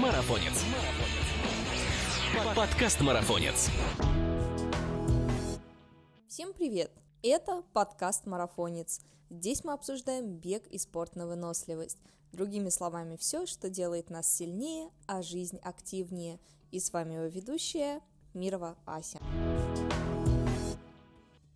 Марафонец. Подкаст Марафонец. Всем привет! Это подкаст «Марафонец». Здесь мы обсуждаем бег и спорт на выносливость. Другими словами, все, что делает нас сильнее, а жизнь активнее. И с вами его ведущая Мирова Ася.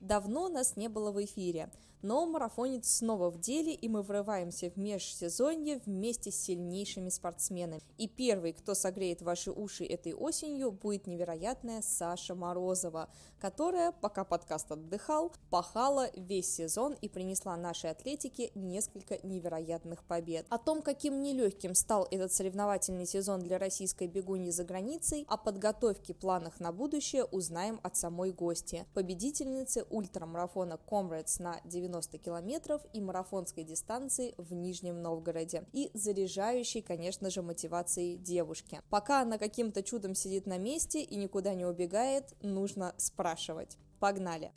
Давно нас не было в эфире, но марафонец снова в деле, и мы врываемся в межсезонье вместе с сильнейшими спортсменами. И первый, кто согреет ваши уши этой осенью, будет невероятная Саша Морозова, которая, пока подкаст отдыхал, пахала весь сезон и принесла нашей атлетике несколько невероятных побед. О том, каким нелегким стал этот соревновательный сезон для российской бегуньи за границей, о подготовке, планах на будущее узнаем от самой гости, победительницы ультрамарафона Comrades на 90 километров и марафонской дистанции в Нижнем Новгороде и заряжающей, конечно же, мотивацией девушки. Пока она каким-то чудом сидит на месте и никуда не убегает, нужно спрашивать. Погнали!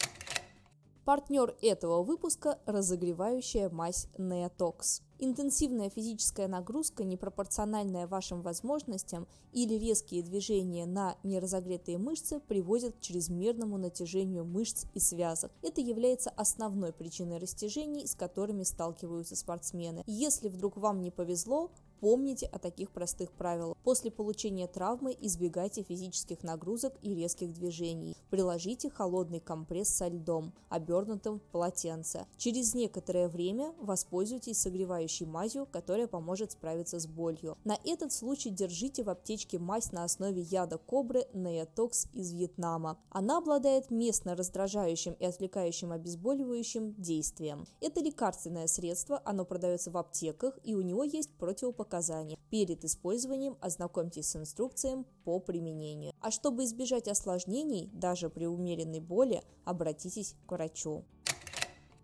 Партнер этого выпуска – разогревающая мазь Neotox. Интенсивная физическая нагрузка, непропорциональная вашим возможностям или резкие движения на неразогретые мышцы приводят к чрезмерному натяжению мышц и связок. Это является основной причиной растяжений, с которыми сталкиваются спортсмены. Если вдруг вам не повезло, Помните о таких простых правилах. После получения травмы избегайте физических нагрузок и резких движений. Приложите холодный компресс со льдом, обернутым в полотенце. Через некоторое время воспользуйтесь согревающей мазью, которая поможет справиться с болью. На этот случай держите в аптечке мазь на основе яда кобры Neotox из Вьетнама. Она обладает местно раздражающим и отвлекающим обезболивающим действием. Это лекарственное средство, оно продается в аптеках и у него есть противопоказания показания. Перед использованием ознакомьтесь с инструкцией по применению. А чтобы избежать осложнений, даже при умеренной боли, обратитесь к врачу.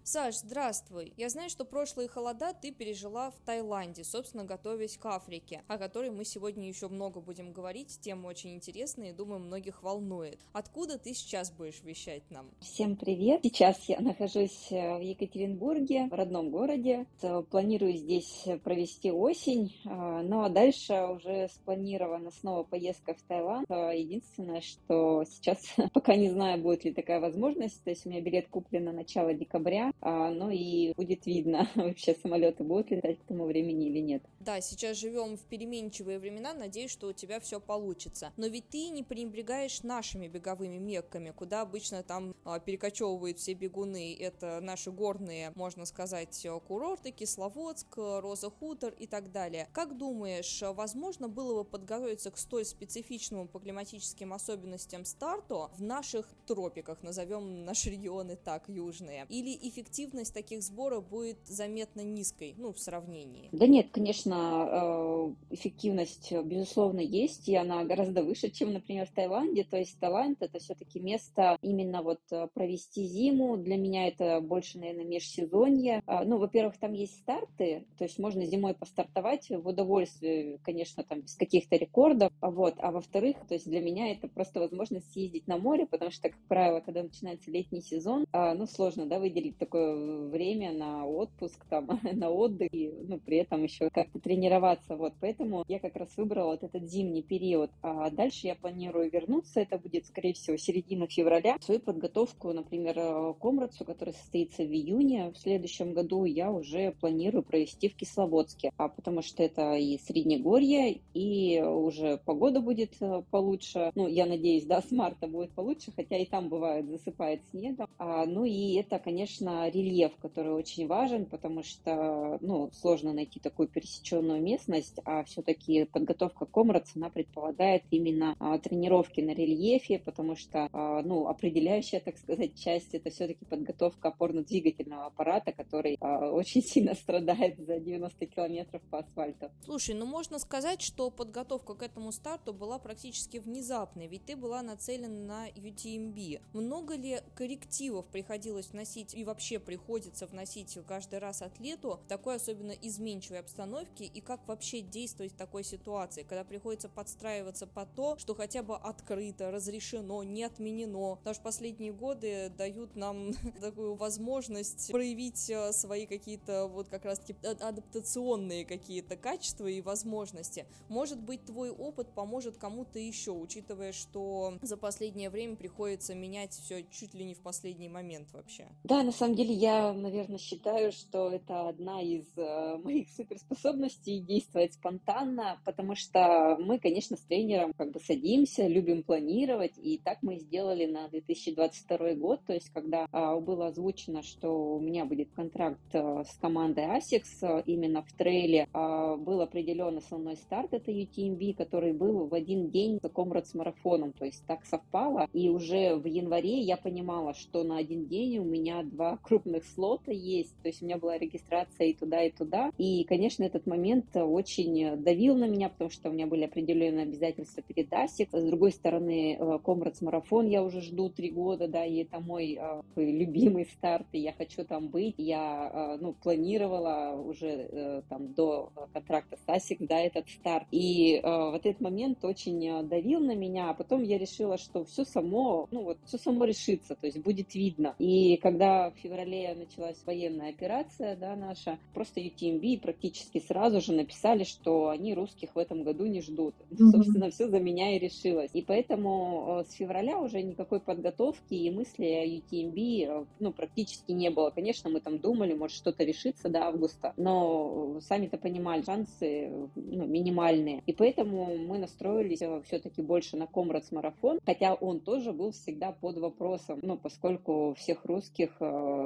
Саш, здравствуй. Я знаю, что прошлые холода ты пережила в Таиланде, собственно, готовясь к Африке, о которой мы сегодня еще много будем говорить. Тема очень интересная и, думаю, многих волнует. Откуда ты сейчас будешь вещать нам? Всем привет. Сейчас я нахожусь э, в Екатеринбурге, в родном городе. Планирую здесь провести осень, э, ну а дальше уже спланирована снова поездка в Таиланд. Э, единственное, что сейчас пока не знаю, будет ли такая возможность. То есть у меня билет куплен на начало декабря, а, ну и будет видно, вообще самолеты будут летать к тому времени или нет. Да, сейчас живем в переменчивые времена, надеюсь, что у тебя все получится. Но ведь ты не пренебрегаешь нашими беговыми мекками, куда обычно там а, перекочевывают все бегуны. Это наши горные, можно сказать, курорты, Кисловодск, Роза Хутор и так далее. Как думаешь, возможно было бы подготовиться к столь специфичному по климатическим особенностям старту в наших тропиках, назовем наши регионы так, южные? Или эффективно эффективность таких сборов будет заметно низкой, ну, в сравнении? Да нет, конечно, э, эффективность, безусловно, есть, и она гораздо выше, чем, например, в Таиланде. То есть Таиланд — это все-таки место именно вот э, провести зиму. Для меня это больше, наверное, межсезонье. А, ну, во-первых, там есть старты, то есть можно зимой постартовать в удовольствие, конечно, там без каких-то рекордов. А вот. А во-вторых, то есть для меня это просто возможность съездить на море, потому что, как правило, когда начинается летний сезон, а, ну, сложно, да, выделить такой время на отпуск, там, на отдых, и, ну, при этом еще как-то тренироваться, вот, поэтому я как раз выбрала вот этот зимний период, а дальше я планирую вернуться, это будет, скорее всего, середина февраля, свою подготовку, например, к Комрадцу, который состоится в июне в следующем году, я уже планирую провести в Кисловодске, а потому что это и Среднегорье, и уже погода будет э, получше, ну, я надеюсь, да, с марта будет получше, хотя и там бывает засыпает снегом, а, ну, и это, конечно, рельеф, который очень важен, потому что ну, сложно найти такую пересеченную местность, а все-таки подготовка Комрадс, она предполагает именно а, тренировки на рельефе, потому что а, ну, определяющая, так сказать, часть это все-таки подготовка опорно-двигательного аппарата, который а, очень сильно страдает за 90 километров по асфальту. Слушай, ну можно сказать, что подготовка к этому старту была практически внезапной, ведь ты была нацелена на UTMB. Много ли коррективов приходилось вносить и вообще вообще приходится вносить каждый раз атлету в такой особенно изменчивой обстановке и как вообще действовать в такой ситуации, когда приходится подстраиваться по то, что хотя бы открыто, разрешено, не отменено. Потому что последние годы дают нам такую возможность проявить э, свои какие-то вот как раз-таки адаптационные какие-то качества и возможности. Может быть, твой опыт поможет кому-то еще, учитывая, что за последнее время приходится менять все чуть ли не в последний момент вообще. Да, на самом деле я, наверное, считаю, что это одна из э, моих суперспособностей действовать спонтанно, потому что мы, конечно, с тренером как бы садимся, любим планировать, и так мы сделали на 2022 год, то есть когда э, было озвучено, что у меня будет контракт э, с командой ASICS именно в трейле, э, был определен основной старт, это UTMB, который был в один день за Комрад с марафоном, то есть так совпало, и уже в январе я понимала, что на один день у меня два крупных слота есть, то есть у меня была регистрация и туда, и туда, и, конечно, этот момент очень давил на меня, потому что у меня были определенные обязательства перед ASIC, с другой стороны, Комрадс марафон я уже жду три года, да, и это мой э, любимый старт, и я хочу там быть, я, э, ну, планировала уже э, там до контракта с ASIC, да, этот старт, и э, вот этот момент очень давил на меня, а потом я решила, что все само, ну, вот, все само решится, то есть будет видно, и когда в началась военная операция, да, наша, просто UTMB практически сразу же написали, что они русских в этом году не ждут. Mm-hmm. Собственно, все за меня и решилось. И поэтому э, с февраля уже никакой подготовки и мысли о UTMB э, ну, практически не было. Конечно, мы там думали, может что-то решится до августа, но сами-то понимали, шансы ну, минимальные. И поэтому мы настроились э, все-таки больше на Комрадс марафон, хотя он тоже был всегда под вопросом, ну, поскольку всех русских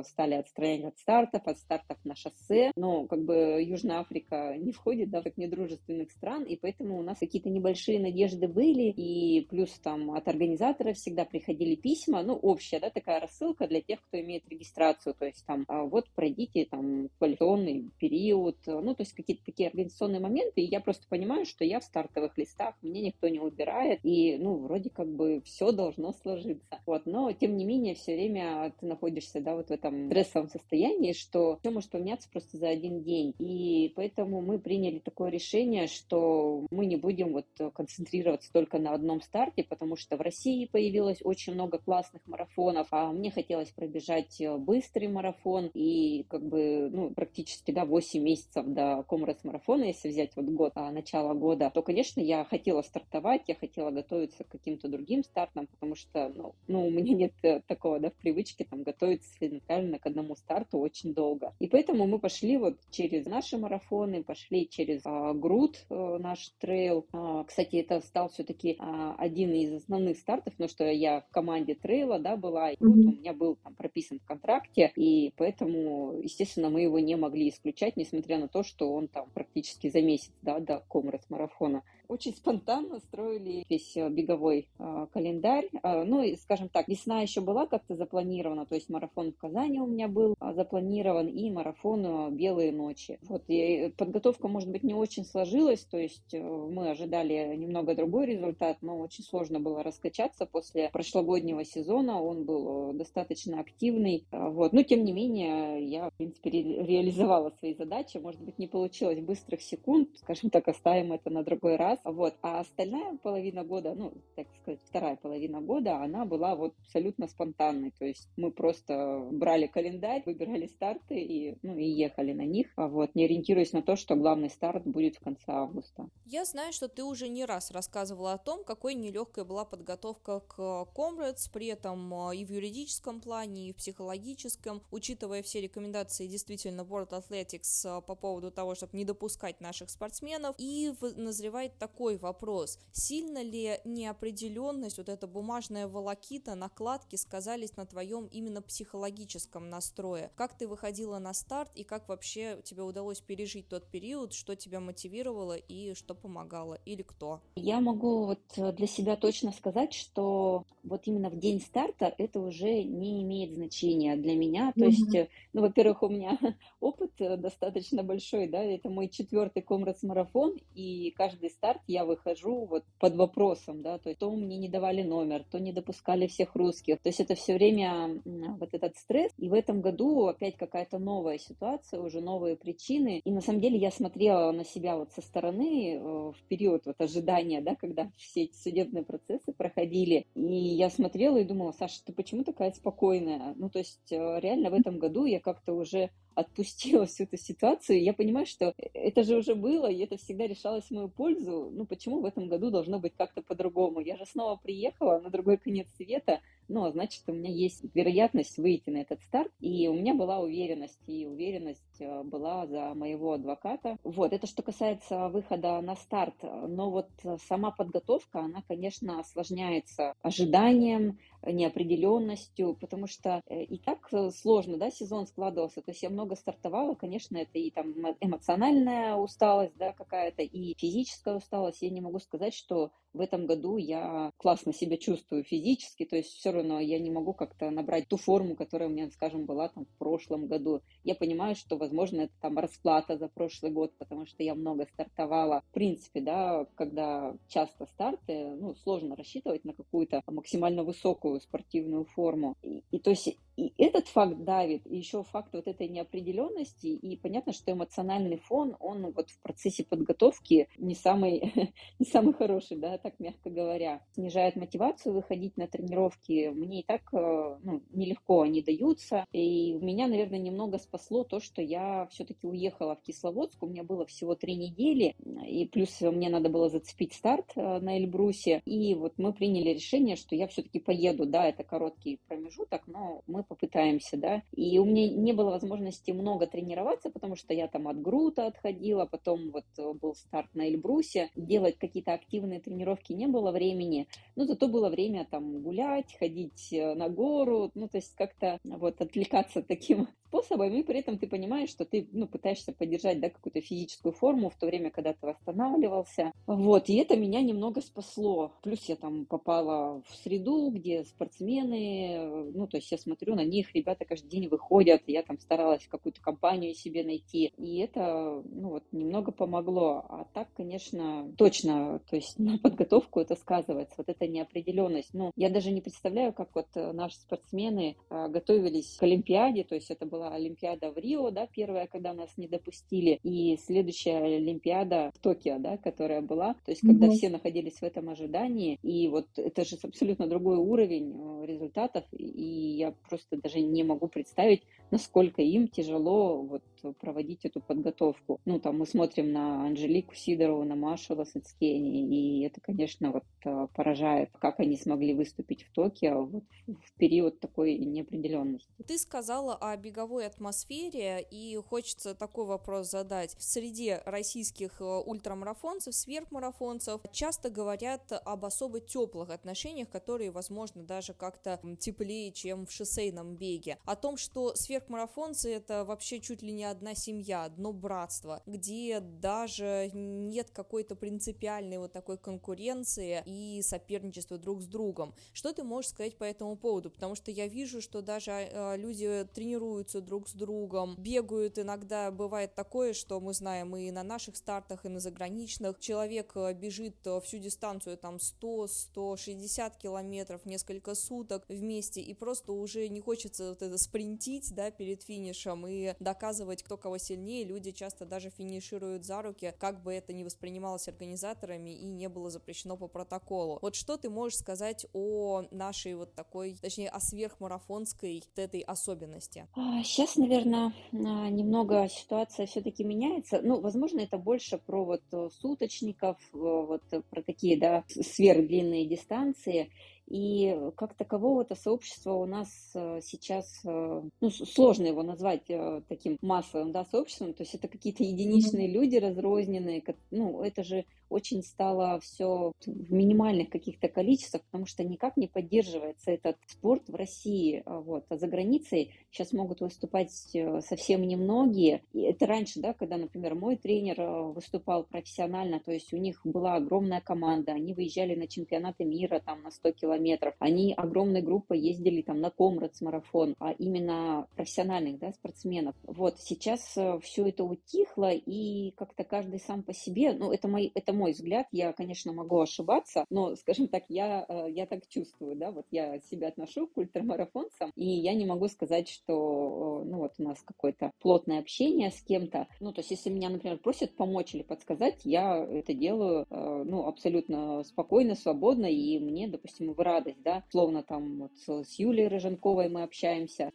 стали отстранять от стартов, от стартов на шоссе, но как бы Южная Африка не входит, да, в недружественных стран, и поэтому у нас какие-то небольшие надежды были, и плюс там от организаторов всегда приходили письма, ну, общая, да, такая рассылка для тех, кто имеет регистрацию, то есть там, а, вот пройдите там квалификационный период, ну, то есть какие-то такие организационные моменты, и я просто понимаю, что я в стартовых листах, мне никто не убирает, и, ну, вроде как бы все должно сложиться, вот, но, тем не менее, все время ты находишься, да, вот в этом стрессовом состоянии, что все может поменяться просто за один день, и поэтому мы приняли такое решение, что мы не будем вот концентрироваться только на одном старте, потому что в России появилось очень много классных марафонов, а мне хотелось пробежать э, быстрый марафон и как бы, ну, практически, да, 8 месяцев до Комрас марафона, если взять вот год, а, начало года, то, конечно, я хотела стартовать, я хотела готовиться к каким-то другим стартам, потому что, ну, ну у меня нет э, такого, да, в привычке там готовиться целенаправленно к одному старту очень долго. И поэтому мы пошли вот через наши марафоны, пошли через а, Груд, а, наш трейл. А, кстати, это стал все-таки а, один из основных стартов, но что я в команде трейла, да, была, и mm-hmm. вот у меня был там прописан в контракте, и поэтому, естественно, мы его не могли исключать, несмотря на то, что он там практически за месяц, да, до Комрас марафона очень спонтанно строили весь э, беговой э, календарь. Э, ну, и, скажем так, весна еще была как-то запланирована, то есть марафон в Казани у меня был запланирован и марафон «Белые ночи». Вот, и подготовка, может быть, не очень сложилась, то есть мы ожидали немного другой результат, но очень сложно было раскачаться после прошлогоднего сезона, он был достаточно активный, вот, но тем не менее я, в принципе, ре- реализовала свои задачи, может быть, не получилось быстрых секунд, скажем так, оставим это на другой раз, вот. А остальная половина года, ну, так сказать, вторая половина года, она была вот абсолютно спонтанной. То есть мы просто брали календарь, выбирали старты и, ну, и ехали на них, а вот, не ориентируясь на то, что главный старт будет в конце августа. Я знаю, что ты уже не раз рассказывала о том, какой нелегкой была подготовка к Comrades, при этом а, и в юридическом плане, и в психологическом, учитывая все рекомендации действительно World Athletics а, по поводу того, чтобы не допускать наших спортсменов, и назревает так такой вопрос. Сильно ли неопределенность, вот эта бумажная волокита, накладки сказались на твоем именно психологическом настрое? Как ты выходила на старт и как вообще тебе удалось пережить тот период, что тебя мотивировало и что помогало, или кто? Я могу вот э, для себя точно сказать, что вот именно в день старта это уже не имеет значения для меня. То mm-hmm. есть, э, ну, во-первых, у меня опыт э, достаточно большой, да, это мой четвертый комрадс марафон, и каждый старт старт, я выхожу вот под вопросом, да, то есть то мне не давали номер, то не допускали всех русских. То есть это все время вот этот стресс. И в этом году опять какая-то новая ситуация, уже новые причины. И на самом деле я смотрела на себя вот со стороны э, в период вот ожидания, да, когда все эти судебные процессы проходили. И я смотрела и думала, Саша, ты почему такая спокойная? Ну, то есть э, реально в этом году я как-то уже отпустила всю эту ситуацию. Я понимаю, что это же уже было, и это всегда решалось в мою пользу. Ну, почему в этом году должно быть как-то по-другому? Я же снова приехала на другой конец света, ну, а значит, у меня есть вероятность выйти на этот старт, и у меня была уверенность, и уверенность э, была за моего адвоката. Вот, это что касается выхода на старт, но вот сама подготовка, она, конечно, осложняется ожиданием, неопределенностью, потому что э, и так э, сложно, да, сезон складывался, то есть я много стартовала, конечно, это и там эмоциональная усталость, да, какая-то, и физическая усталость, я не могу сказать, что в этом году я классно себя чувствую физически, то есть все равно я не могу как-то набрать ту форму, которая у меня, скажем, была там в прошлом году. Я понимаю, что, возможно, это там расплата за прошлый год, потому что я много стартовала. В принципе, да, когда часто старты, ну, сложно рассчитывать на какую-то максимально высокую спортивную форму. И, и то есть и этот факт давит, и еще факт вот этой неопределенности, и понятно, что эмоциональный фон, он вот в процессе подготовки не самый, не самый хороший, да, так мягко говоря. Снижает мотивацию выходить на тренировки. Мне и так э, ну, нелегко они даются. И меня, наверное, немного спасло то, что я все-таки уехала в Кисловодск. У меня было всего три недели, и плюс мне надо было зацепить старт э, на Эльбрусе. И вот мы приняли решение, что я все-таки поеду. Да, это короткий промежуток, но мы попытаемся, да. И у меня не было возможности много тренироваться, потому что я там от Грута отходила, потом вот э, был старт на Эльбрусе. Делать какие-то активные тренировки не было времени, но зато было время там гулять, ходить э, на гору, ну, то есть как-то вот отвлекаться таким способом, и при этом ты понимаешь, что ты, ну, пытаешься поддержать, да, какую-то физическую форму в то время, когда ты восстанавливался. Вот, и это меня немного спасло. Плюс я там попала в среду, где спортсмены, э, ну, то есть я смотрю на них, ребята каждый день выходят, я там старалась какую-то компанию себе найти, и это, ну, вот, немного помогло. А так, конечно, точно, то есть на подготовку это сказывается, вот эта неопределенность. Ну, я даже не представляю, как вот э, наши спортсмены а, готовились к Олимпиаде, то есть это была Олимпиада в Рио, да, первая, когда нас не допустили, и следующая Олимпиада в Токио, да, которая была, то есть когда mm-hmm. все находились в этом ожидании, и вот это же абсолютно другой уровень э, результатов, и я просто даже не могу представить, насколько им тяжело вот проводить эту подготовку. Ну, там мы смотрим на Анжелику Сидорову, на Машу Лосыцкени, и это, конечно, вот э, поражает, как они смогли выступить в Токио вот в период такой неопределенности. Ты сказала о беговой атмосфере, и хочется такой вопрос задать. В среде российских э, ультрамарафонцев, сверхмарафонцев часто говорят об особо теплых отношениях, которые, возможно, даже как-то теплее, чем в шоссейном беге. О том, что сверхмарафонцы это вообще чуть ли не одна семья, одно братство, где даже нет какой-то принципиальной вот такой конкуренции и соперничества друг с другом. Что ты можешь сказать по этому поводу? Потому что я вижу, что даже э, люди тренируются друг с другом, бегают иногда, бывает такое, что мы знаем и на наших стартах, и на заграничных. Человек э, бежит э, всю дистанцию, там 100-160 километров, несколько суток вместе, и просто уже не хочется вот это спринтить, да, перед финишем и доказывать показывать, кто кого сильнее, люди часто даже финишируют за руки, как бы это ни воспринималось организаторами и не было запрещено по протоколу. Вот что ты можешь сказать о нашей вот такой, точнее, о сверхмарафонской вот этой особенности? Сейчас, а, наверное, а, немного ситуация все-таки меняется. Ну, возможно, это больше про вот суточников, э, вот про такие, да, сверхдлинные дистанции. И как такового-то сообщества у нас э, сейчас, э, ну, сложно его назвать э, таким массовым, да, сообществом, то есть это какие-то единичные mm-hmm. люди разрозненные, ну, это же очень стало все в минимальных каких-то количествах, потому что никак не поддерживается этот спорт в России. А вот. А за границей сейчас могут выступать совсем немногие. И это раньше, да, когда, например, мой тренер выступал профессионально, то есть у них была огромная команда, они выезжали на чемпионаты мира там на 100 километров, километров. Они огромной группой ездили там на Комрадс марафон, а именно профессиональных да, спортсменов. Вот сейчас э, все это утихло, и как-то каждый сам по себе, ну, это мой, это мой взгляд, я, конечно, могу ошибаться, но, скажем так, я, э, я так чувствую, да, вот я себя отношу к ультрамарафонцам, и я не могу сказать, что, ну, вот у нас какое-то плотное общение с кем-то, ну, то есть, если меня, например, просят помочь или подсказать, я это делаю, э, ну, абсолютно спокойно, свободно, и мне, допустим, в радость, да, словно там вот с Юлией Рыженковой мы общаемся,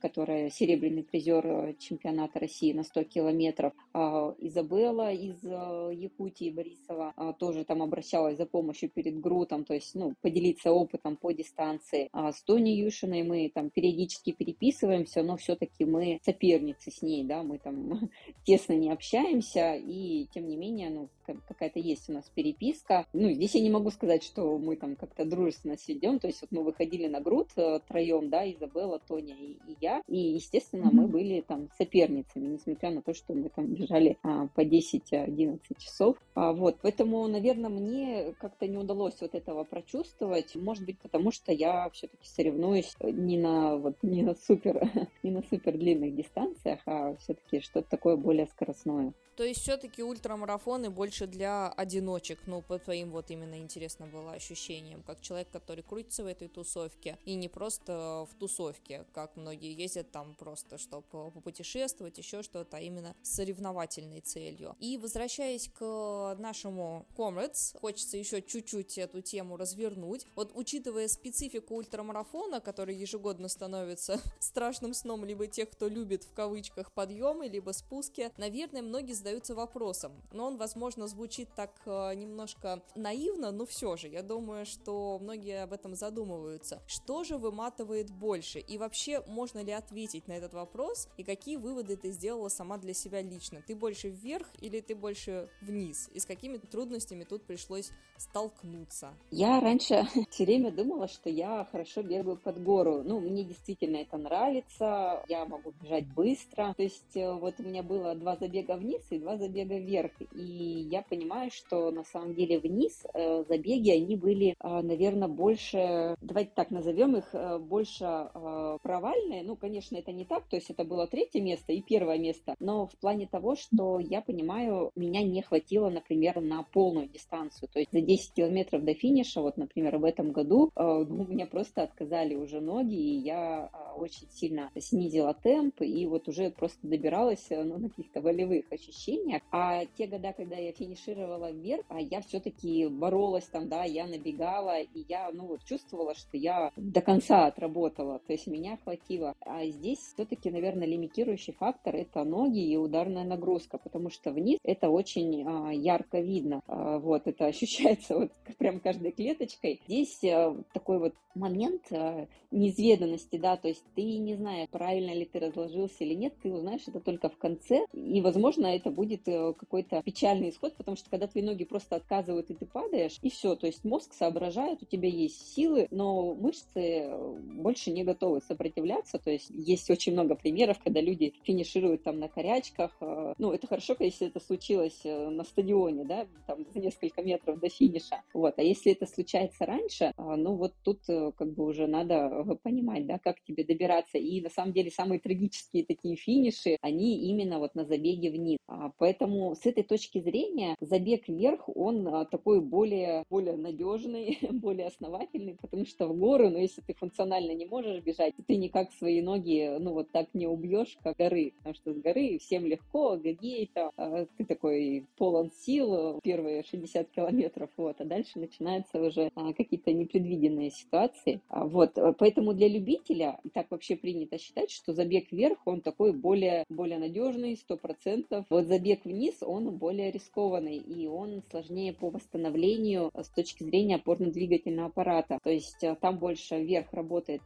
которая серебряный призер чемпионата России на 100 километров, Изабелла из Якутии, Борисова, тоже там обращалась за помощью перед Грутом, то есть, ну, поделиться опытом по дистанции. А с Тони Юшиной мы там периодически переписываемся, но все-таки мы соперницы с ней, да, мы там тесно не общаемся, и тем не менее, ну, какая-то есть у нас переписка. Ну, здесь я не могу сказать, что мы там как-то дружественно сидим, то есть вот мы выходили на груд э, троем, да, Изабелла, Тоня и, и я, и, естественно, мы были там соперницами, несмотря на то, что мы там бежали а, по 10-11 часов. А, вот, поэтому, наверное, мне как-то не удалось вот этого прочувствовать, может быть, потому что я все-таки соревнуюсь не на вот не на супер не на супер длинных дистанциях, а все-таки что-то такое более скоростное. То есть все-таки ультрамарафоны больше для одиночек, ну, по твоим вот именно интересно было ощущением, как человек, который крутится в этой тусовке, и не просто в тусовке, как многие ездят там просто, чтобы попутешествовать, еще что-то, а именно с соревновательной целью. И возвращаясь к нашему Comrades, хочется еще чуть-чуть эту тему развернуть. Вот учитывая специфику ультрамарафона, который ежегодно становится страшным сном либо тех, кто любит в кавычках подъемы, либо спуски, наверное, многие задаются вопросом, но он, возможно, звучит так э, немножко наивно, но все же, я думаю, что многие об этом задумываются. Что же выматывает больше? И вообще, можно ли ответить на этот вопрос? И какие выводы ты сделала сама для себя лично? Ты больше вверх или ты больше вниз? И с какими трудностями тут пришлось столкнуться? Я раньше все время думала, что я хорошо бегаю под гору. Ну, мне действительно это нравится, я могу бежать быстро. То есть э, вот у меня было два забега вниз и два забега вверх. И я понимаю, что на самом деле вниз э, забеги, они были, э, наверное, больше, давайте так назовем их, э, больше э, провальные. Ну, конечно, это не так, то есть это было третье место и первое место, но в плане того, что я понимаю, меня не хватило, например, на полную дистанцию. То есть за 10 километров до финиша, вот, например, в этом году, э, ну, у меня просто отказали уже ноги, и я очень сильно снизила темп, и вот уже просто добиралась ну, на каких-то волевых ощущениях. А те года, когда я финишировала вверх, а я все-таки боролась там, да, я набегала, и я, ну, вот чувствовала, что я до конца отработала, то есть меня хватило. А здесь все-таки, наверное, лимитирующий фактор – это ноги и ударная нагрузка, потому что вниз это очень а, ярко видно. А, вот, это ощущается вот прям каждой клеточкой. Здесь а, такой вот момент а, неизведанности, да, то есть ты не знаешь, правильно ли ты разложился или нет, ты узнаешь это только в конце, и, возможно, это будет э, какой-то печальный исход, потому что когда твои ноги просто отказывают, и ты падаешь, и все, то есть мозг соображает, у тебя есть силы, но мышцы э, больше не готовы сопротивляться, то есть есть очень много примеров, когда люди финишируют там на корячках, э, ну, это хорошо, если это случилось на стадионе, да, там за несколько метров до финиша, вот, а если это случается раньше, ну, вот тут как бы уже надо понимать, да, как тебе добираться, и на самом деле самые трагические такие финиши, они именно вот на забеге вниз, а, поэтому с этой точки зрения забег вверх, он такой более, более надежный, более основательный, потому что в горы, ну, если ты функционально не можешь бежать, ты никак свои ноги, ну, вот так не убьешь, как горы, потому что с горы всем легко, гагей, там, а, ты такой полон сил первые 60 километров, вот, а дальше начинаются уже какие-то непредвиденные ситуации, вот, поэтому для любителя, так вообще принято считать, что забег вверх, он такой более, более надежный, 100%, вот забег вниз, он более рискованный, и он сложнее по восстановлению с точки зрения опорно-двигательного аппарата. То есть э, там больше вверх работает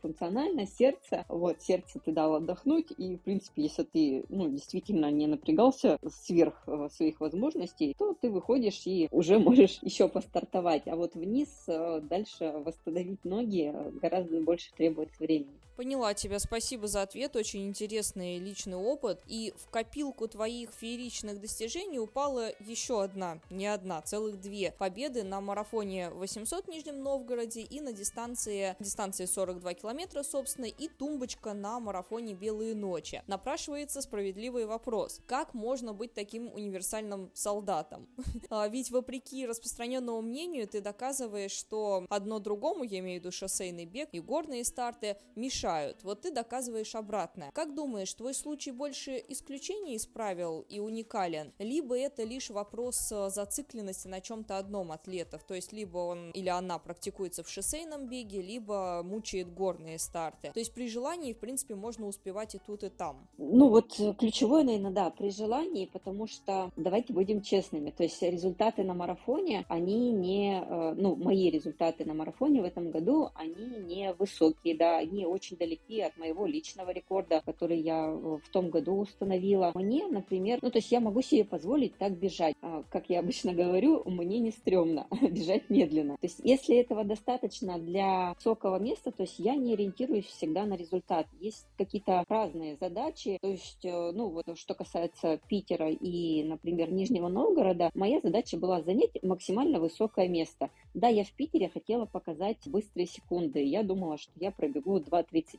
функционально сердце. Вот, сердце ты дал отдохнуть, и, в принципе, если ты, ну, действительно не напрягался сверх э, своих возможностей, то ты выходишь и уже можешь еще постартовать. А вот вниз э, дальше восстановить ноги гораздо больше требуется времени. Поняла тебя, спасибо за ответ, очень интересный личный опыт. И в копилку твоих фееричных достижений упала еще одна, не одна, целых две победы на марафоне 800 в Нижнем Новгороде и на дистанции, дистанции 42 километра, собственно, и тумбочка на марафоне Белые ночи. Напрашивается справедливый вопрос. Как можно быть таким универсальным солдатом? А ведь вопреки распространенному мнению ты доказываешь, что одно другому, я имею в виду шоссейный бег и горные старты, мешают. Вот ты доказываешь обратное. Как думаешь, твой случай больше исключение из правил и уникален, либо это лишь вопрос э, зацикленности на чем-то одном атлетов, то есть либо он или она практикуется в шоссейном беге, либо мучает горные старты. То есть при желании, в принципе, можно успевать и тут, и там. Ну вот э, ключевое, наверное, да, при желании, потому что давайте будем честными, то есть результаты на марафоне, они не, э, ну, мои результаты на марафоне в этом году, они не высокие, да, они очень далеки от моего личного рекорда, который я в том году установила. Мне, например, ну, то есть я могу себе позволить так бежать. А, как я обычно говорю, мне не стрёмно бежать медленно. То есть если этого достаточно для высокого места, то есть я не ориентируюсь всегда на результат. Есть какие-то разные задачи, то есть, э, ну, вот что касается Питера и, например, Нижнего Новгорода, моя задача была занять максимально высокое место. Да, я в Питере хотела показать быстрые секунды. Я думала, что я пробегу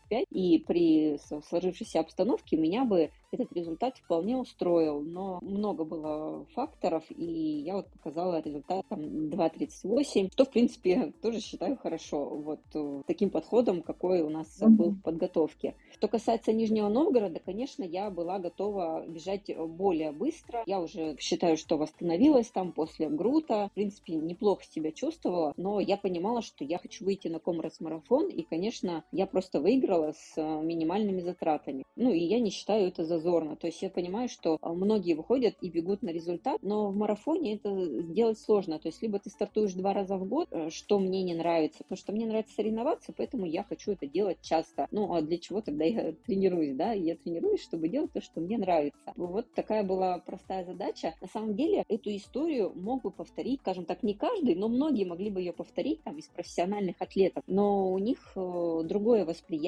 2.35, и при сложившейся обстановке меня бы этот результат вполне устроил. Но много было факторов, и я вот показала результат там 2.38, что, в принципе, тоже считаю хорошо. Вот э, таким подходом, какой у нас был в подготовке. Что касается Нижнего Новгорода, конечно, я была готова бежать более быстро. Я уже считаю, что восстановилась там после Грута. В принципе, неплохо себя чувствовала, но я понимала, что я хочу выйти на Комрас-марафон, и, конечно, я просто выиграла с э, минимальными затратами. Ну, и я не считаю это зазорно. То есть я понимаю, что э, многие выходят и бегут на результат, но в марафоне это сделать сложно. То есть либо ты стартуешь два раза в год, э, что мне не нравится, потому что мне нравится соревноваться, поэтому я хочу это делать часто. Ну, а для чего тогда я тренируюсь, да? Я тренируюсь, чтобы делать то, что мне нравится. Вот такая была простая задача. На самом деле, эту историю мог бы повторить, скажем так, не каждый, но многие могли бы ее повторить там из профессиональных атлетов. Но у них другое восприятие,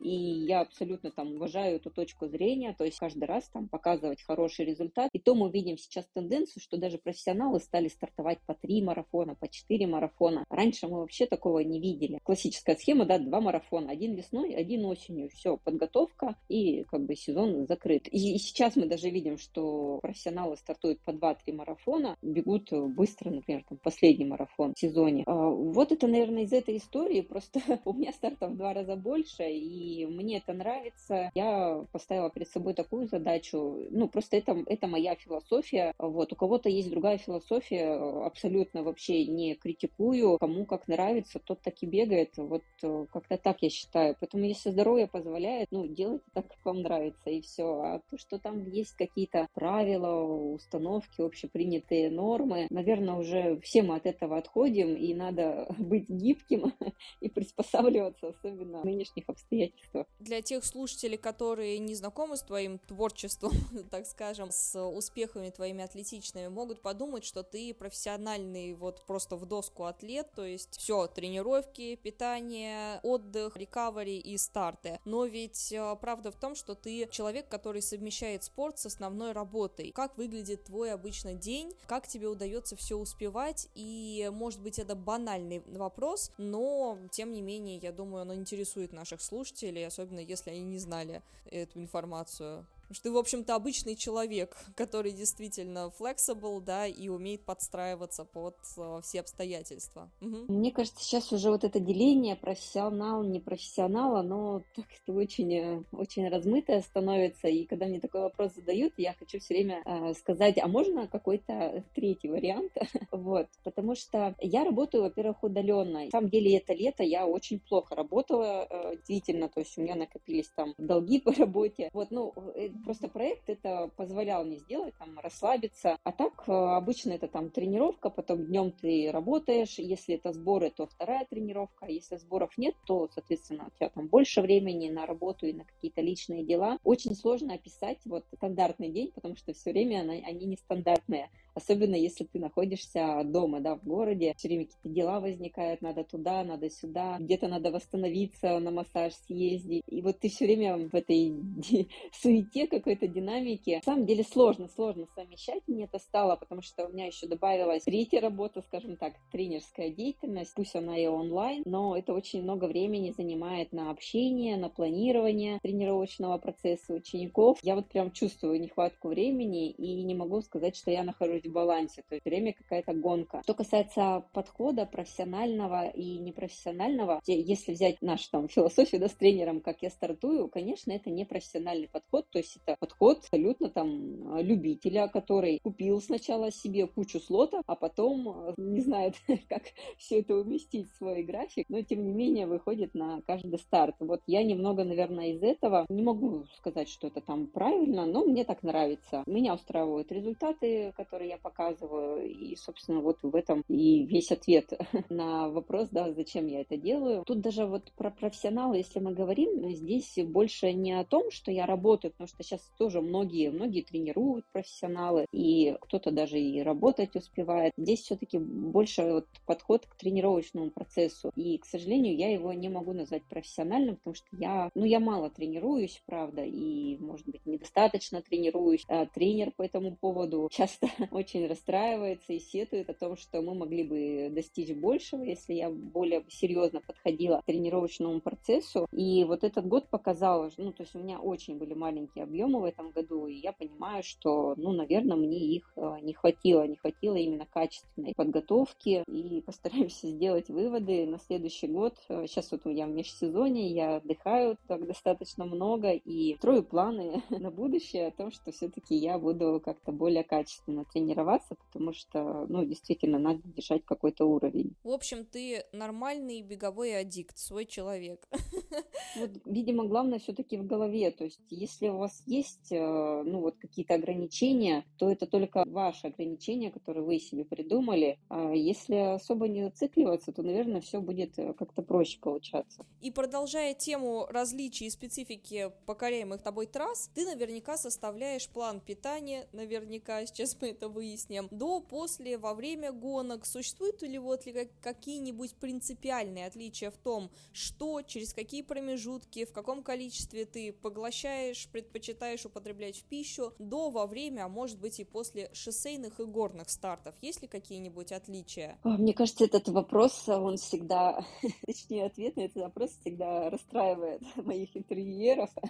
и я абсолютно там уважаю эту точку зрения, то есть каждый раз там показывать хороший результат. И то мы видим сейчас тенденцию, что даже профессионалы стали стартовать по три марафона, по четыре марафона. Раньше мы вообще такого не видели. Классическая схема, да, два марафона, один весной, один осенью. Все, подготовка и как бы сезон закрыт. И, и сейчас мы даже видим, что профессионалы стартуют по 2-3 марафона, бегут быстро, например, там последний марафон в сезоне. А, вот это, наверное, из этой истории. Просто у меня стартов в два раза больше, и мне это нравится. Я поставила перед собой такую задачу. Ну, просто это, это моя философия. Вот. У кого-то есть другая философия, абсолютно вообще не критикую. Кому как нравится, тот так и бегает. Вот э, как-то так я считаю. Поэтому, если здоровье позволяет, ну, делайте так, как вам нравится, и все. А то, что там есть какие-то правила, установки, общепринятые нормы, наверное, уже все мы от этого отходим, и надо быть гибким и приспосабливаться, особенно в нынешних обстоятельствах. Для тех слушателей, которые не знакомы с твоим творчеством, так скажем, с успехами твоими атлетичными, могут подумать, что ты профессиональный вот просто в доску атлет, то есть все, тренировки, питание, отдых, рекавери и старты. Но ведь э, правда в том, что ты человек, который совмещает спорт с основной работой. Как выглядит твой обычный день, как тебе удается все успевать, и может быть это банальный вопрос, но тем не менее, я думаю, он интересует наших слушателей, особенно если они не знали эту информацию. Что ты, в общем-то, обычный человек, который действительно flexible, да, и умеет подстраиваться под uh, все обстоятельства. Угу. Мне кажется, сейчас уже вот это деление профессионал, не профессионал, оно так это очень, э, очень размытое становится. И когда мне такой вопрос задают, я хочу все время э, сказать, а можно какой-то третий вариант? вот, потому что я работаю, во-первых, удаленно. На самом деле, это лето я очень плохо работала, э, действительно, то есть у меня накопились там долги по работе. Вот, ну, э, просто проект это позволял мне сделать, там, расслабиться. А так, э, обычно это там тренировка, потом днем ты работаешь, если это сборы, то вторая тренировка, а если сборов нет, то, соответственно, у тебя там больше времени на работу и на какие-то личные дела. Очень сложно описать вот стандартный день, потому что все время они, нестандартные. Особенно если ты находишься дома, да, в городе, все время какие-то дела возникают, надо туда, надо сюда, где-то надо восстановиться, на массаж съездить, и вот ты все время в этой суете какой-то динамике. На самом деле сложно, сложно совмещать мне это стало, потому что у меня еще добавилась третья работа, скажем так, тренерская деятельность, пусть она и онлайн, но это очень много времени занимает на общение, на планирование тренировочного процесса учеников. Я вот прям чувствую нехватку времени и не могу сказать, что я нахожусь в балансе, то есть время какая-то гонка. Что касается подхода профессионального и непрофессионального, если взять нашу там философию да, с тренером, как я стартую, конечно, это не профессиональный подход, то есть это подход абсолютно там любителя, который купил сначала себе кучу слотов, а потом не знает, как все это уместить в свой график, но тем не менее выходит на каждый старт. Вот я немного, наверное, из этого не могу сказать, что это там правильно, но мне так нравится. Меня устраивают результаты, которые я показываю, и, собственно, вот в этом и весь ответ на вопрос, да, зачем я это делаю. Тут даже вот про профессионала, если мы говорим, здесь больше не о том, что я работаю, потому что сейчас тоже многие, многие тренируют профессионалы, и кто-то даже и работать успевает. Здесь все-таки больше вот подход к тренировочному процессу. И, к сожалению, я его не могу назвать профессиональным, потому что я, ну, я мало тренируюсь, правда, и, может быть, недостаточно тренируюсь. А тренер по этому поводу часто очень расстраивается и сетует о том, что мы могли бы достичь большего, если я более серьезно подходила к тренировочному процессу. И вот этот год показал, ну, то есть у меня очень были маленькие объемы в этом году, и я понимаю, что, ну, наверное, мне их э, не хватило, не хватило именно качественной подготовки, и постараемся сделать выводы на следующий год. Сейчас вот я в межсезонье, я отдыхаю так достаточно много, и строю планы на будущее о том, что все-таки я буду как-то более качественно тренироваться, потому что, ну, действительно, надо держать какой-то уровень. В общем, ты нормальный беговой аддикт, свой человек. Вот, видимо, главное все-таки в голове. То есть, если у вас есть, э, ну, вот какие-то ограничения, то это только ваши ограничения, которые вы себе придумали. А если особо не зацикливаться, то, наверное, все будет э, как-то проще получаться. И продолжая тему различий и специфики покоряемых тобой трасс, ты наверняка составляешь план питания, наверняка, сейчас мы это выясним, до, после, во время гонок. Существуют ли вот ли какие-нибудь принципиальные отличия в том, что, через какие промежутки, в каком количестве ты поглощаешь, предпочитаешь употреблять в пищу, до, во время, а может быть и после шоссейных и горных стартов? Есть ли какие-нибудь отличия? Мне кажется, этот вопрос, он всегда, точнее, ответ на этот вопрос всегда расстраивает моих интервьюеров.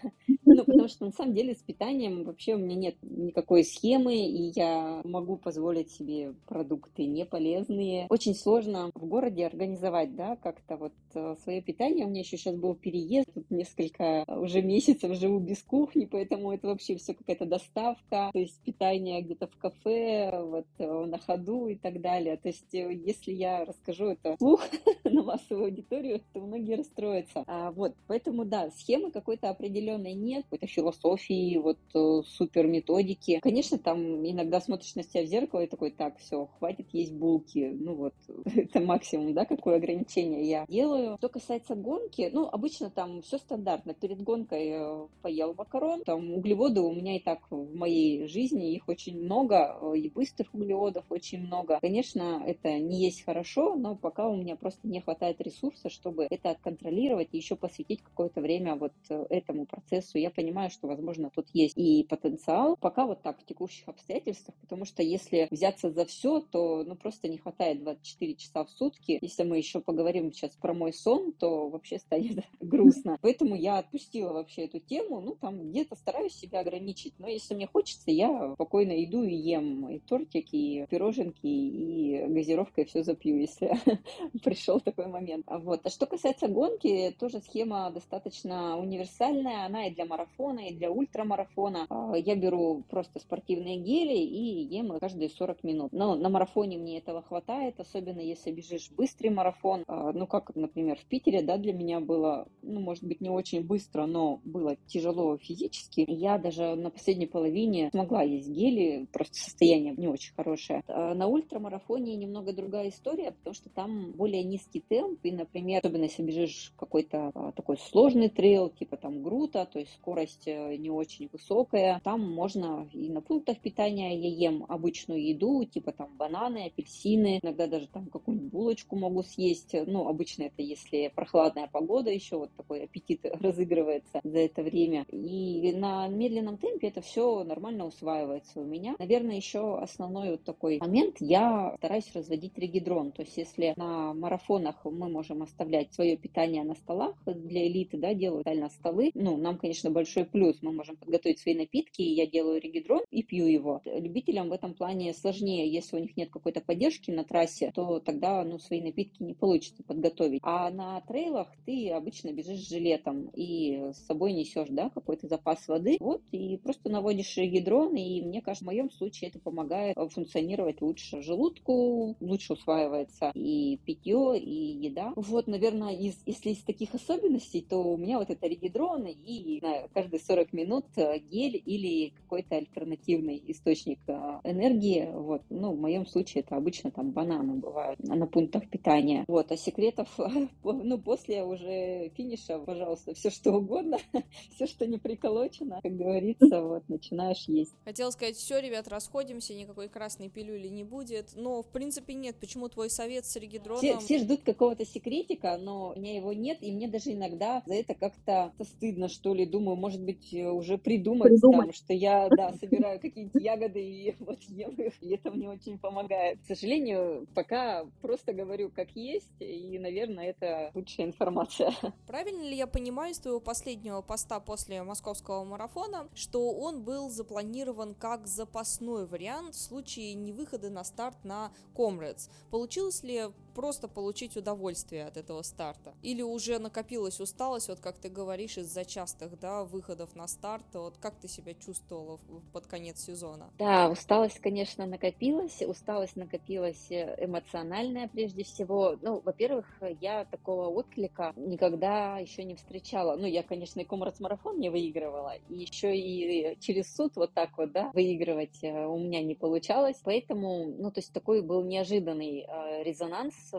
Ну, потому что на самом деле с питанием вообще у меня нет никакой схемы, и я могу позволить себе продукты неполезные. Очень сложно в городе организовать, да, как-то вот э, свое питание. У меня еще сейчас был переезд, тут несколько уже месяцев живу без кухни, поэтому это вообще все какая-то доставка, то есть питание где-то в кафе, вот э, на ходу и так далее. То есть э, если я расскажу это вслух массовую аудиторию, то многие расстроятся. А, вот, поэтому да, схемы какой-то определенной нет, какой-то философии, вот э, супер методики. Конечно, там иногда смотришь на себя в зеркало и такой, так, все, хватит есть булки. Ну вот, это максимум, да, какое ограничение я делаю. Что касается гонки, ну, обычно там все стандартно. Перед гонкой э, поел макарон, там углеводы у меня и так в моей жизни, их очень много, э, и быстрых углеводов очень много. Конечно, это не есть хорошо, но пока у меня просто не хватает ресурса, чтобы это отконтролировать и еще посвятить какое-то время вот этому процессу. Я понимаю, что, возможно, тут есть и потенциал. Пока вот так в текущих обстоятельствах, потому что если взяться за все, то ну просто не хватает 24 часа в сутки. Если мы еще поговорим сейчас про мой сон, то вообще станет грустно. Поэтому я отпустила вообще эту тему. Ну, там где-то стараюсь себя ограничить. Но если мне хочется, я спокойно иду и ем и тортики, и пироженки, и газировкой все запью, если пришел такой момент. Вот. А что касается гонки, тоже схема достаточно универсальная. Она и для марафона, и для ультрамарафона. А, я беру просто спортивные гели и ем их каждые 40 минут. Но на марафоне мне этого хватает, особенно если бежишь быстрый марафон. А, ну, как, например, в Питере, да, для меня было, ну, может быть, не очень быстро, но было тяжело физически. Я даже на последней половине смогла есть гели, просто состояние не очень хорошее. А на ультрамарафоне немного другая история, потому что там более низкий темп, и, например, особенно если бежишь какой-то а, такой сложный трейл, типа там грута, то есть скорость э, не очень высокая, там можно и на пунктах питания я ем обычную еду, типа там бананы, апельсины, иногда даже там какую-нибудь булочку могу съесть, ну, обычно это если прохладная погода еще, вот такой аппетит разыгрывается за это время, и на медленном темпе это все нормально усваивается у меня. Наверное, еще основной вот такой момент, я стараюсь разводить регидрон, то есть если на марафонах мы можем оставлять свое питание на столах, для элиты, да, делают реально столы, ну, нам, конечно, большой плюс, мы можем подготовить свои напитки, и я делаю регидрон и пью его. Любителям в этом плане сложнее, если у них нет какой-то поддержки на трассе, то тогда, ну, свои напитки не получится подготовить. А на трейлах ты обычно бежишь с жилетом и с собой несешь, да, какой-то запас воды, вот, и просто наводишь регидрон, и мне кажется, в моем случае это помогает функционировать лучше. Желудку, лучше усваивается и питье, и еда. Вот, наверное, из, если из таких особенностей, то у меня вот это регидрон и знаю, каждые 40 минут э, гель или какой-то альтернативный источник э, энергии. Вот, ну, в моем случае это обычно там бананы бывают на пунктах питания. Вот, а секретов, ну, после уже финиша, пожалуйста, все что угодно, все, что не приколочено, как говорится, вот, начинаешь есть. Хотела сказать, все, ребят, расходимся, никакой красной пилюли не будет, но, в принципе, нет. Почему твой совет с регидроном? Все, все ждут какого-то секретика, но у меня его нет, и мне даже иногда за это как-то стыдно, что ли. Думаю, может быть, уже придумать, придумать. там, что я, да, собираю какие-нибудь ягоды и вот ем их, и это мне очень помогает. К сожалению, пока просто говорю как есть, и, наверное, это лучшая информация. Правильно ли я понимаю из твоего последнего поста после московского марафона, что он был запланирован как запасной вариант в случае невыхода на старт на Comrades? Получилось ли просто получить удовольствие от этого старта? Или уже накопилась усталость, вот как ты говоришь, из-за частых да, выходов на старт? Вот как ты себя чувствовала под конец сезона? Да, усталость, конечно, накопилась. Усталость накопилась э, эмоциональная прежде всего. Ну, во-первых, я такого отклика никогда еще не встречала. Ну, я, конечно, и комрад-марафон не выигрывала, и еще и через суд вот так вот, да, выигрывать э, у меня не получалось. Поэтому, ну, то есть такой был неожиданный э,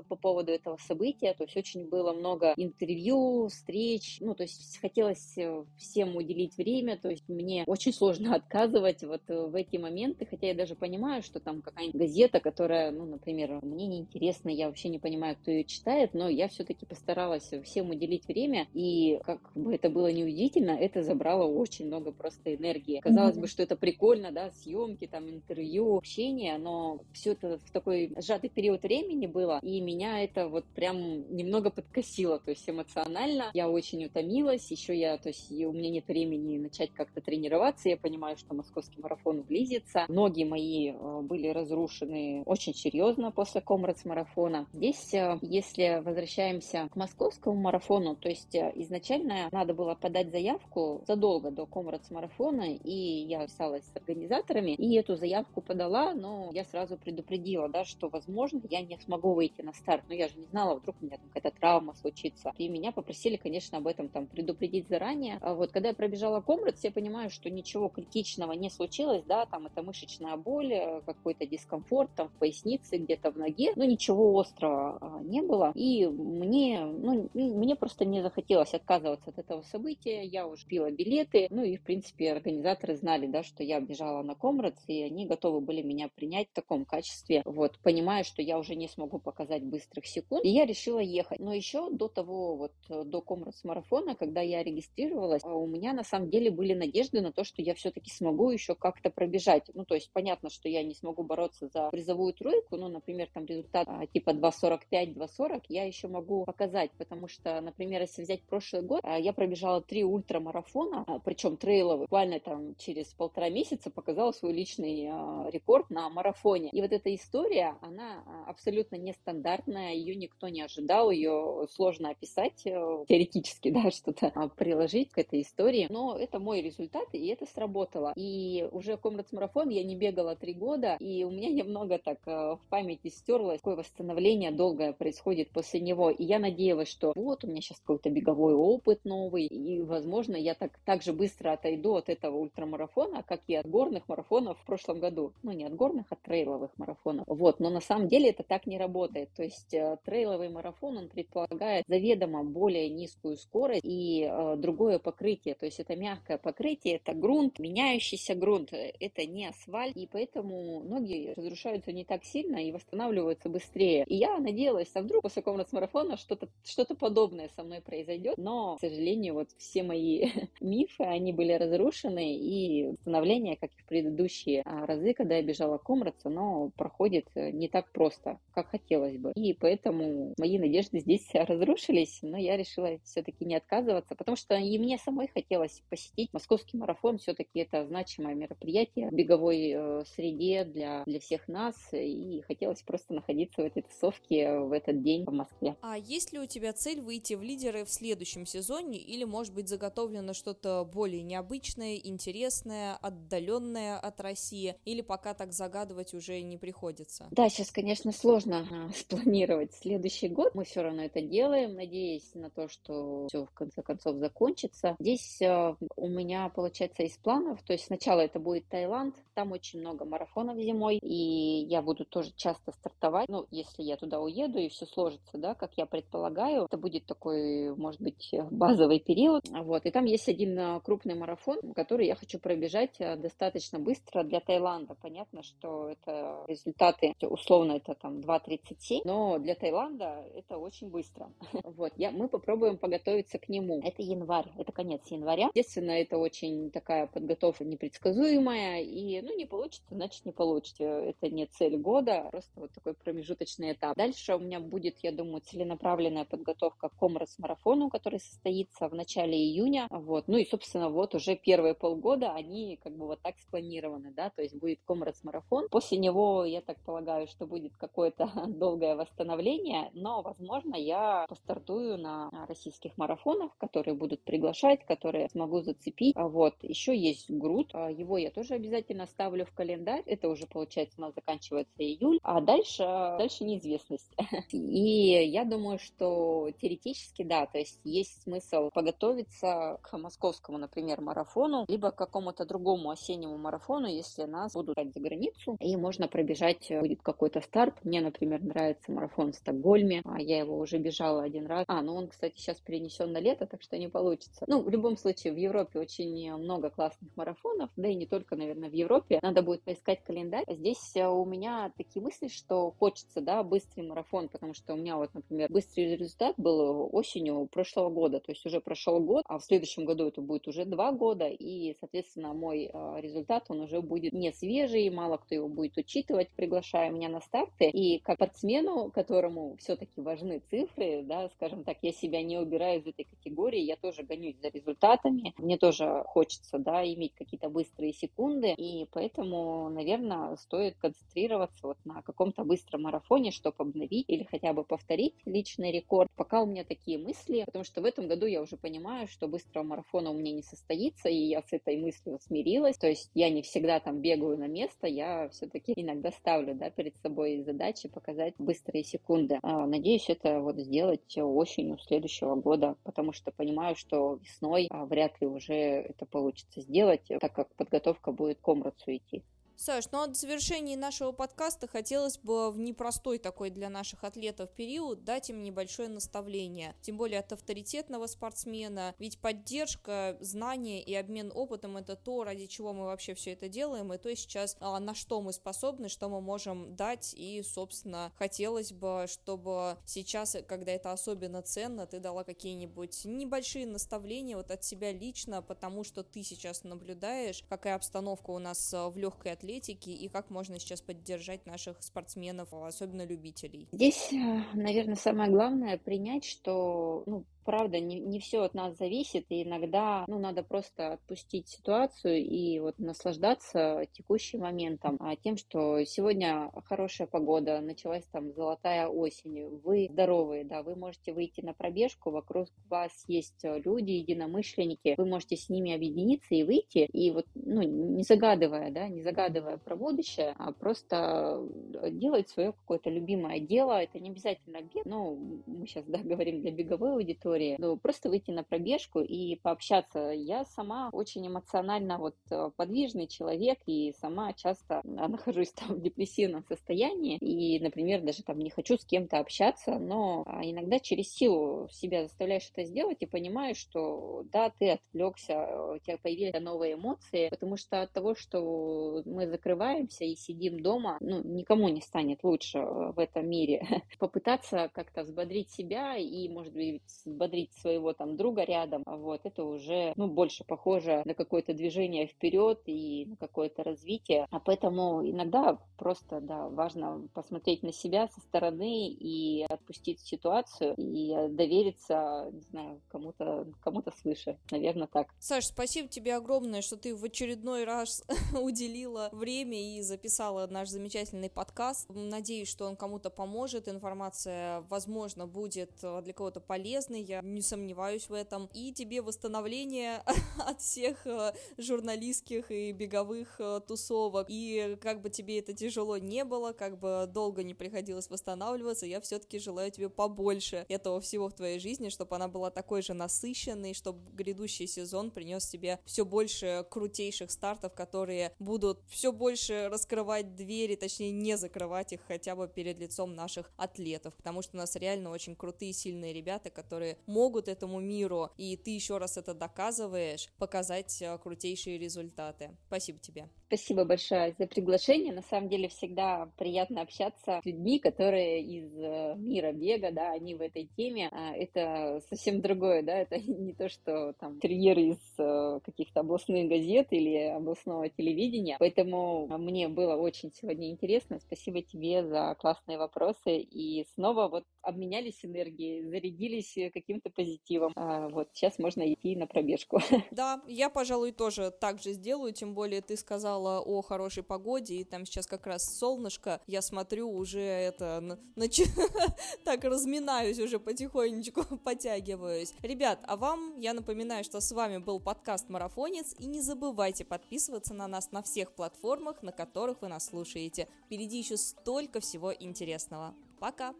по поводу этого события, то есть очень было много интервью, встреч, ну, то есть хотелось э, всем уделить время, то есть мне очень сложно отказывать вот э, в эти моменты, хотя я даже понимаю, что там какая-нибудь газета, которая, ну, например, мне неинтересна, я вообще не понимаю, кто ее читает, но я все-таки постаралась всем уделить время, и как бы это было неудивительно, это забрало очень много просто энергии. Казалось mm-hmm. бы, что это прикольно, да, съемки, там, интервью, общение, но все это в такой сжатый период времени было, и меня это вот прям немного подкосило, то есть эмоционально я очень утомилась, еще я, то есть у меня нет времени начать как-то тренироваться, я понимаю, что московский марафон близится, ноги мои э, были разрушены очень серьезно после Комрадс марафона. Здесь, э, если возвращаемся к московскому марафону, то есть э, изначально надо было подать заявку задолго до Комрадс марафона, и я писалась с организаторами, и эту заявку подала, но я сразу предупредила, да, что, возможно, я не смогу выйти на старт, но я же не знала, вдруг у меня там какая-то травма случится. И меня попросили, конечно, об этом там предупредить заранее. А вот когда я пробежала комрад, я понимаю, что ничего критичного не случилось, да, там это мышечная боль, э, какой-то дискомфорт там в пояснице, где-то в ноге, но ничего острого а, не было. И мне, ну, мне просто не захотелось отказываться от этого события. Я уже пила билеты, ну и, в принципе, организаторы знали, да, что я бежала на комрад, и они готовы были меня принять в таком качестве, вот, понимая, что я уже не смогу показать быстрых секунд. И я решила ехать. Но еще до того, вот э, до Комрадс марафона, когда я регистрировалась, а у меня на самом деле были надежды на то, что я все-таки смогу еще как-то пробежать. Ну, то есть понятно, что я не смогу бороться за призовую тройку, ну, например, там результат а, типа 2.45, 2.40 я еще могу показать, потому что, например, если взять прошлый год, а, я пробежала три ультрамарафона, причем трейловые, буквально там через полтора месяца показала свой личный рекорд на марафоне. И вот эта история, она абсолютно нестандартная стандартная, ее никто не ожидал, ее сложно описать э, теоретически, да, что-то а, приложить к этой истории, но это мой результат, и это сработало. И уже Комрадс марафон я не бегала три года, и у меня немного так э, в памяти стерлось, какое восстановление долгое происходит после него, и я надеялась, что вот у меня сейчас какой-то беговой опыт новый, и, возможно, я так, так же быстро отойду от этого ультрамарафона, как и от горных марафонов в прошлом году. Ну, не от горных, а от трейловых марафонов. Вот, но на самом деле это так не работает. То есть э, трейловый марафон, он предполагает заведомо более низкую скорость и э, другое покрытие. То есть это мягкое покрытие, это грунт, меняющийся грунт, это не асфальт, и поэтому ноги разрушаются не так сильно и восстанавливаются быстрее. И я надеялась, а вдруг после комрад-марафона что-то что подобное со мной произойдет, но, к сожалению, вот все мои мифы, они были разрушены, и восстановление, как и в предыдущие а, разы, когда я бежала комрадс, оно проходит э, не так просто, как хотелось бы. И поэтому мои надежды здесь разрушились, но я решила все-таки не отказываться, потому что и мне самой хотелось посетить московский марафон, все-таки это значимое мероприятие в беговой э, среде для, для всех нас, и хотелось просто находиться в этой тусовке в этот день в Москве. А есть ли у тебя цель выйти в лидеры в следующем сезоне, или, может быть, заготовлено что-то более необычное, интересное, отдаленное от России, или пока так загадывать уже не приходится? Да, сейчас, конечно, сложно а, спланировать следующий год. Мы все равно это делаем, надеясь на то, что все в конце концов закончится. Здесь а, у меня, получается, из планов, то есть сначала это будет Таиланд, там очень много марафонов зимой, и я буду тоже часто стартовать. Ну, если я туда уеду и все сложится, да, как я предполагаю, это будет такой, может быть, базовый период. Вот, и там есть один а, крупный марафон, который я хочу пробежать достаточно быстро для Таиланда. Понятно, что это результаты, условно, это там 2.37, но для Таиланда это очень быстро. Вот, я, мы попробуем подготовиться к нему. Это январь, это конец января. Естественно, это очень такая подготовка непредсказуемая, и, ну, не получится, значит, не получится. Это не цель года, просто вот такой промежуточный этап. Дальше у меня будет, я думаю, целенаправленная подготовка к Комрас-марафону, который состоится в начале июня. Вот, ну и, собственно, вот уже первые полгода они как бы вот так спланированы, да, то есть будет Комрас-марафон. После него, я так полагаю, что будет какое-то долгое восстановление, но, возможно, я постартую на российских марафонах, которые будут приглашать, которые смогу зацепить. А вот, еще есть груд, а его я тоже обязательно ставлю в календарь, это уже, получается, у нас заканчивается июль, а дальше, дальше неизвестность. И я думаю, что теоретически, да, то есть есть смысл подготовиться к московскому, например, марафону, либо к какому-то другому осеннему марафону, если нас будут за границу, и можно пробежать, э, будет какой-то старт. Мне, например, нравится марафон в Стокгольме, а я его уже бежала один раз. А, ну он, кстати, сейчас перенесен на лето, так что не получится. Ну, в любом случае, в Европе очень много классных марафонов, да и не только, наверное, в Европе. Надо будет поискать календарь. Здесь э, у меня такие мысли, что хочется, да, быстрый марафон, потому что у меня вот, например, быстрый результат был осенью прошлого года, то есть уже прошел год, а в следующем году это будет уже два года, и, соответственно, мой э, результат, он уже будет не свежий, мало кто его будет учитывать, приглашая меня на старты. И как спортсмену, которому все-таки важны цифры, да, скажем так, я себя не убираю из этой категории, я тоже гонюсь за результатами, мне тоже хочется, да, иметь какие-то быстрые секунды, и поэтому, наверное, стоит концентрироваться вот на каком-то быстром марафоне, чтобы обновить или хотя бы повторить личный рекорд. Пока у меня такие мысли, потому что в этом году я уже понимаю, что быстрого марафона у меня не состоится, и я с этой мыслью смирилась, то есть я не всегда там бегаю на место, я все-таки иногда ставлю, да, перед собой задачи показать быстрые секунды. А, надеюсь, это вот сделать осенью следующего года, потому что понимаю, что весной а, вряд ли уже это получится сделать, так как подготовка будет к Комрацу идти. Саш, ну от завершения нашего подкаста хотелось бы в непростой такой для наших атлетов период дать им небольшое наставление, тем более от авторитетного спортсмена, ведь поддержка, знания и обмен опытом это то, ради чего мы вообще все это делаем, и то сейчас а, на что мы способны, что мы можем дать, и, собственно, хотелось бы, чтобы сейчас, когда это особенно ценно, ты дала какие-нибудь небольшие наставления вот от себя лично, потому что ты сейчас наблюдаешь, какая обстановка у нас а, в легкой атлетике, атлетики и как можно сейчас поддержать наших спортсменов, особенно любителей? Здесь, э, наверное, самое главное принять, что ну, правда, не, не все от нас зависит, и иногда, ну, надо просто отпустить ситуацию и вот наслаждаться текущим моментом, а тем, что сегодня хорошая погода, началась там золотая осень, вы здоровые, да, вы можете выйти на пробежку, вокруг вас есть люди, единомышленники, вы можете с ними объединиться и выйти, и вот, ну, не загадывая, да, не загадывая про будущее, а просто делать свое какое-то любимое дело, это не обязательно бег, но мы сейчас, да, говорим для беговой аудитории, ну, просто выйти на пробежку и пообщаться. Я сама очень эмоционально вот э, подвижный человек и сама часто нахожусь там в депрессивном состоянии и, например, даже там не хочу с кем-то общаться, но а, иногда через силу себя заставляешь это сделать и понимаешь, что да, ты отвлекся, у тебя появились новые эмоции, потому что от того, что мы закрываемся и сидим дома, ну, никому не станет лучше э, в этом мире. Попытаться как-то взбодрить себя и, может быть, взбодрить своего там друга рядом, вот, это уже, ну, больше похоже на какое-то движение вперед и на какое-то развитие. А поэтому иногда просто, да, важно посмотреть на себя со стороны и отпустить ситуацию и довериться, не знаю, кому-то кому-то свыше. Наверное, так. Саш, спасибо тебе огромное, что ты в очередной раз уделила время и записала наш замечательный подкаст. Надеюсь, что он кому-то поможет. Информация, возможно, будет для кого-то полезной. Я не сомневаюсь в этом. И тебе восстановление от всех э, журналистских и беговых э, тусовок. И как бы тебе это тяжело не было, как бы долго не приходилось восстанавливаться, я все-таки желаю тебе побольше этого всего в твоей жизни, чтобы она была такой же насыщенной, чтобы грядущий сезон принес тебе все больше крутейших стартов, которые будут все больше раскрывать двери, точнее не закрывать их хотя бы перед лицом наших атлетов, потому что у нас реально очень крутые, сильные ребята, которые могут этому миру, и ты еще раз это доказываешь, показать э, крутейшие результаты. Спасибо тебе. Спасибо большое за приглашение. На самом деле всегда приятно общаться с людьми, которые из э, мира бега, да, они в этой теме. А, это совсем другое, да, это не то, что там терьеры из э, каких-то областных газет или областного телевидения. Поэтому мне было очень сегодня интересно. Спасибо тебе за классные вопросы. И снова вот обменялись энергией, зарядились каким-то позитивом. А, вот сейчас можно идти на пробежку. Да, я, пожалуй, тоже так же сделаю, тем более ты сказал сказала о хорошей погоде, и там сейчас как раз солнышко, я смотрю, уже это, нач... так разминаюсь уже потихонечку, потягиваюсь. Ребят, а вам я напоминаю, что с вами был подкаст «Марафонец», и не забывайте подписываться на нас на всех платформах, на которых вы нас слушаете. Впереди еще столько всего интересного. Пока!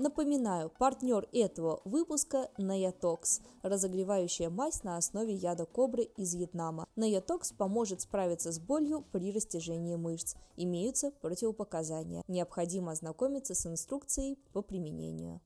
Напоминаю, партнер этого выпуска – Наятокс, разогревающая мазь на основе яда кобры из Вьетнама. Наятокс поможет справиться с болью при растяжении мышц. Имеются противопоказания. Необходимо ознакомиться с инструкцией по применению.